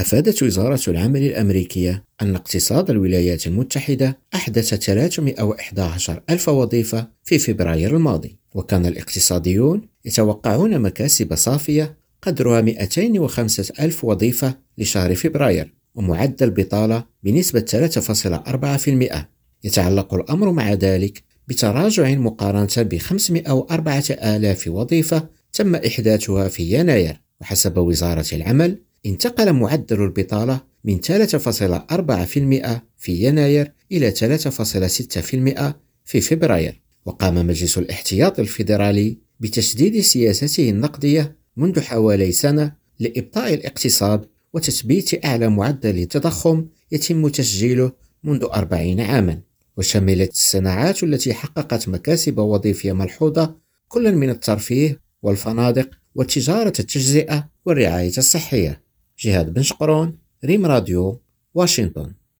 أفادت وزارة العمل الأمريكية أن اقتصاد الولايات المتحدة أحدث 311 ألف وظيفة في فبراير الماضي وكان الاقتصاديون يتوقعون مكاسب صافية قدرها 205 ألف وظيفة لشهر فبراير ومعدل بطالة بنسبة 3.4% يتعلق الأمر مع ذلك بتراجع مقارنة ب 504 آلاف وظيفة تم إحداثها في يناير وحسب وزارة العمل انتقل معدل البطالة من 3.4% في يناير إلى 3.6% في فبراير. وقام مجلس الاحتياط الفيدرالي بتشديد سياسته النقدية منذ حوالي سنة لإبطاء الاقتصاد وتثبيت أعلى معدل تضخم يتم تسجيله منذ أربعين عاما. وشملت الصناعات التي حققت مكاسب وظيفية ملحوظة كل من الترفيه والفنادق وتجارة التجزئة والرعاية الصحية. جهاد بن شقرون ريم راديو واشنطن.